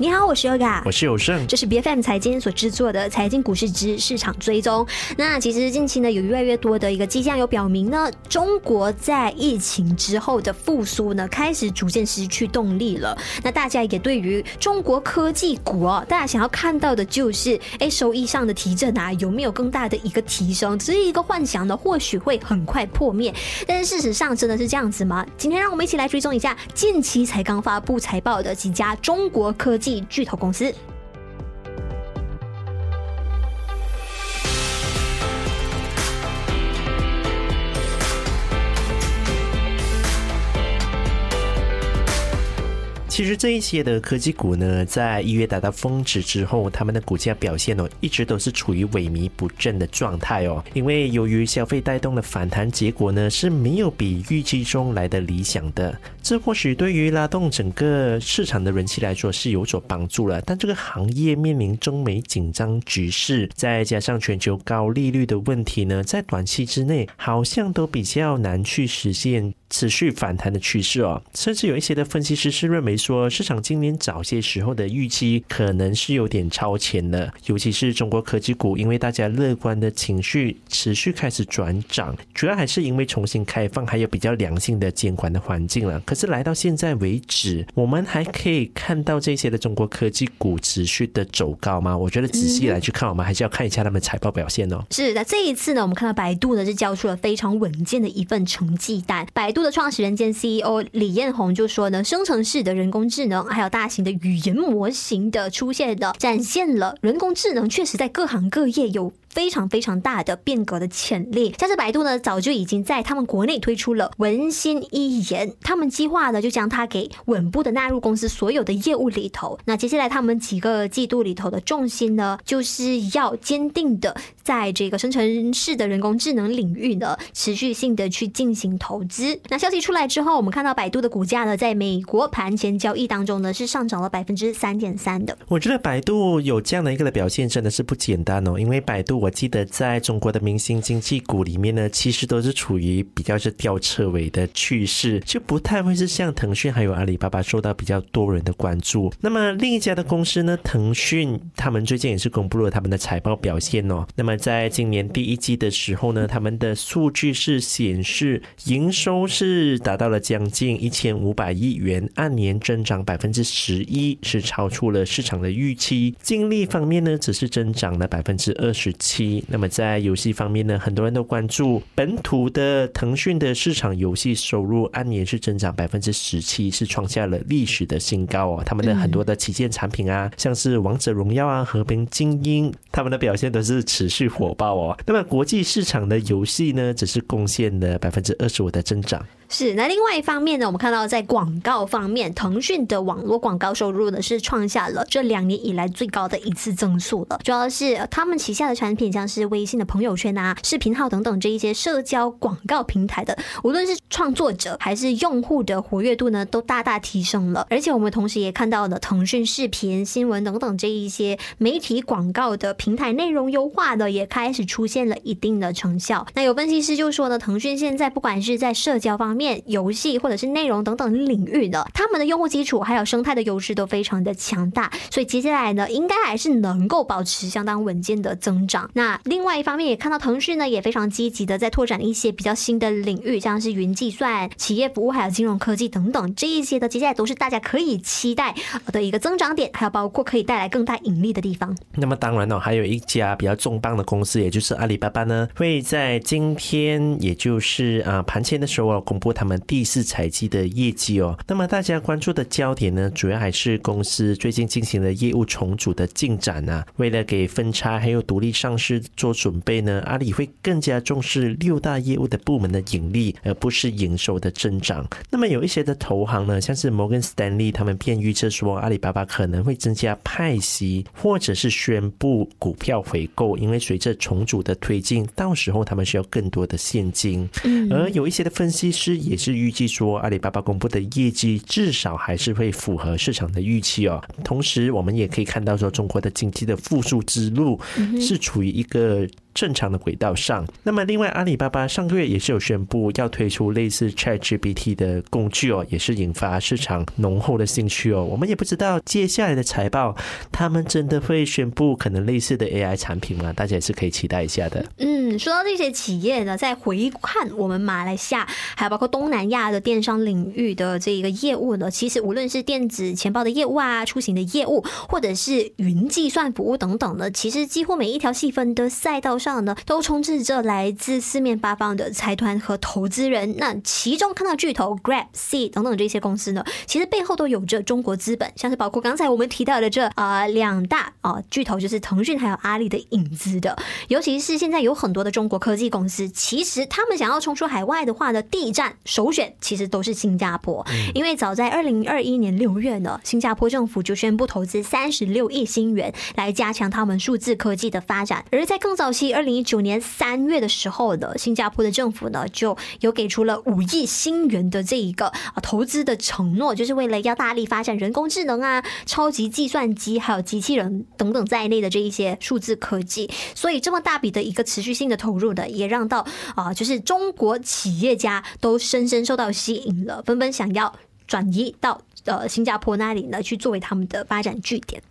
你好，我是 Yoga，我是有胜，这是 B F M 财经所制作的财经股市之市场追踪。那其实近期呢，有越来越多的一个迹象有表明呢，中国在疫情之后的复苏呢，开始逐渐失去动力了。那大家也对于中国科技股哦，大家想要看到的就是，哎，收益上的提振啊，有没有更大的一个提升？只是一个幻想呢，或许会很快破灭。但是事实上，真的是这样子吗？今天让我们一起来追踪一下近期才刚发布财报的几家中国科技巨头公司。其实这一些的科技股呢，在一月达到峰值之后，他们的股价表现哦，一直都是处于萎靡不振的状态哦。因为由于消费带动的反弹结果呢，是没有比预期中来的理想的。这或许对于拉动整个市场的人气来说是有所帮助了，但这个行业面临中美紧张局势，再加上全球高利率的问题呢，在短期之内好像都比较难去实现。持续反弹的趋势哦，甚至有一些的分析师是认为说，市场今年早些时候的预期可能是有点超前了，尤其是中国科技股，因为大家乐观的情绪持续开始转涨，主要还是因为重新开放还有比较良性的监管的环境了。可是来到现在为止，我们还可以看到这些的中国科技股持续的走高吗？我觉得仔细来去看，我们还是要看一下他们财报表现哦。是的，这一次呢，我们看到百度呢是交出了非常稳健的一份成绩单，百度。的创始人兼 CEO 李彦宏就说呢，生成式的人工人工智能还有大型的语言模型的出现的，展现了人工智能确实在各行各业有。非常非常大的变革的潜力。像是百度呢，早就已经在他们国内推出了文心一言，他们计划呢就将它给稳步的纳入公司所有的业务里头。那接下来他们几个季度里头的重心呢，就是要坚定的在这个生成式的人工智能领域呢，持续性的去进行投资。那消息出来之后，我们看到百度的股价呢，在美国盘前交易当中呢，是上涨了百分之三点三的。我觉得百度有这样的一个的表现，真的是不简单哦，因为百度。我我记得在中国的明星经济股里面呢，其实都是处于比较是吊车尾的趋势，就不太会是像腾讯还有阿里巴巴受到比较多人的关注。那么另一家的公司呢，腾讯他们最近也是公布了他们的财报表现哦。那么在今年第一季的时候呢，他们的数据是显示营收是达到了将近一千五百亿元，按年增长百分之十一，是超出了市场的预期。净利方面呢，只是增长了百分之二十。七，那么在游戏方面呢，很多人都关注本土的腾讯的市场游戏收入按年是增长百分之十七，是创下了历史的新高哦。他们的很多的旗舰产品啊，像是王者荣耀啊、和平精英，他们的表现都是持续火爆哦。那么国际市场的游戏呢，只是贡献了百分之二十五的增长。是，那另外一方面呢，我们看到在广告方面，腾讯的网络广告收入呢是创下了这两年以来最高的一次增速了。主要是他们旗下的产品，像是微信的朋友圈啊、视频号等等这一些社交广告平台的，无论是创作者还是用户的活跃度呢，都大大提升了。而且我们同时也看到了腾讯视频、新闻等等这一些媒体广告的平台内容优化的也开始出现了一定的成效。那有分析师就说呢，腾讯现在不管是在社交方，面游戏或者是内容等等领域的，他们的用户基础还有生态的优势都非常的强大，所以接下来呢，应该还是能够保持相当稳健的增长。那另外一方面也看到腾讯呢也非常积极的在拓展一些比较新的领域，像是云计算、企业服务还有金融科技等等这一些的，接下来都是大家可以期待的一个增长点，还有包括可以带来更大盈利的地方。那么当然呢，还有一家比较重磅的公司，也就是阿里巴巴呢，会在今天，也就是啊盘前的时候公布。他们第四财季的业绩哦，那么大家关注的焦点呢，主要还是公司最近进行的业务重组的进展啊。为了给分拆还有独立上市做准备呢，阿里会更加重视六大业务的部门的盈利，而不是营收的增长。那么有一些的投行呢，像是摩根斯丹利，他们便预测说，阿里巴巴可能会增加派息，或者是宣布股票回购，因为随着重组的推进，到时候他们需要更多的现金。而有一些的分析师。也是预计说，阿里巴巴公布的业绩至少还是会符合市场的预期哦。同时，我们也可以看到说，中国的经济的复苏之路是处于一个正常的轨道上。那么，另外阿里巴巴上个月也是有宣布要推出类似 ChatGPT 的工具哦，也是引发市场浓厚的兴趣哦。我们也不知道接下来的财报，他们真的会宣布可能类似的 AI 产品吗？大家也是可以期待一下的。嗯，说到这些企业呢，在回看我们马来西亚，还有包括东南亚的电商领域的这一个业务呢，其实无论是电子钱包的业务啊、出行的业务，或者是云计算服务等等的，其实几乎每一条细分的赛道上呢，都充斥着来自四面八方的财团和投资人。那其中看到巨头 Grab、C 等等这些公司呢，其实背后都有着中国资本，像是包括刚才我们提到的这啊两大啊巨头，就是腾讯还有阿里的影子的。尤其是现在有很多的中国科技公司，其实他们想要冲出海外的话呢，第一站首选其实都是新加坡，因为早在二零二一年六月呢，新加坡政府就宣布投资三十六亿新元来加强他们数字科技的发展。而在更早期，二零一九年三月的时候呢，新加坡的政府呢就有给出了五亿新元的这一个啊投资的承诺，就是为了要大力发展人工智能啊、超级计算机还有机器人等等在内的这一些数字科技。所以这么大笔的一个持续性的投入的，也让到啊，就是中国企业家都深深受到吸引了，纷纷想要转移到呃新加坡那里呢，去作为他们的发展据点。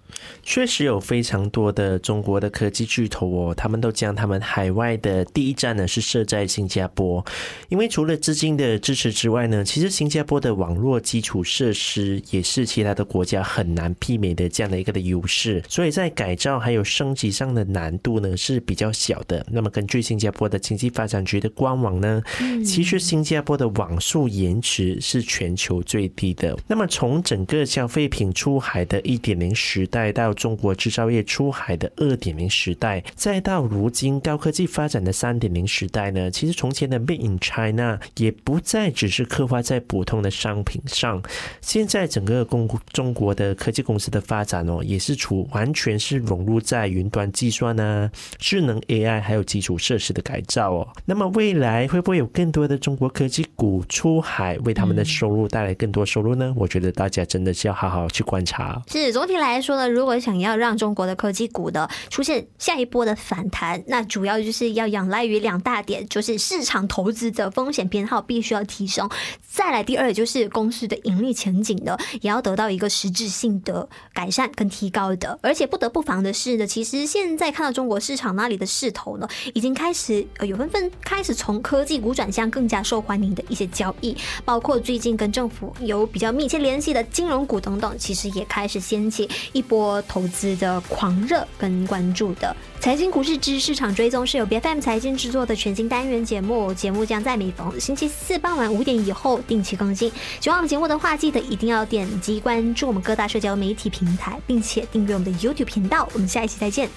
确实有非常多的中国的科技巨头哦，他们都将他们海外的第一站呢是设在新加坡，因为除了资金的支持之外呢，其实新加坡的网络基础设施也是其他的国家很难媲美的这样的一个的优势，所以在改造还有升级上的难度呢是比较小的。那么根据新加坡的经济发展局的官网呢，其实新加坡的网速延迟是全球最低的。那么从整个消费品出海的一点零时代。到中国制造业出海的二点零时代，再到如今高科技发展的三点零时代呢？其实从前的 Made in China 也不再只是刻画在普通的商品上，现在整个公中国的科技公司的发展哦，也是处完全是融入在云端计算啊、智能 AI 还有基础设施的改造哦。那么未来会不会有更多的中国科技股出海，为他们的收入带来更多收入呢？我觉得大家真的是要好好去观察。是总体来说呢。如果想要让中国的科技股的出现下一波的反弹，那主要就是要仰赖于两大点，就是市场投资的风险偏好必须要提升，再来第二就是公司的盈利前景呢，也要得到一个实质性的改善跟提高的。而且不得不防的是呢，其实现在看到中国市场那里的势头呢，已经开始呃有纷纷开始从科技股转向更加受欢迎的一些交易，包括最近跟政府有比较密切联系的金融股等等，其实也开始掀起一波。投资的狂热跟关注的财经股市之市场追踪是由 B F M 财经制作的全新单元节目，节目将在每逢星期四傍晚五点以后定期更新。喜欢我们节目的话，记得一定要点击关注我们各大社交媒体平台，并且订阅我们的 YouTube 频道。我们下一期再见。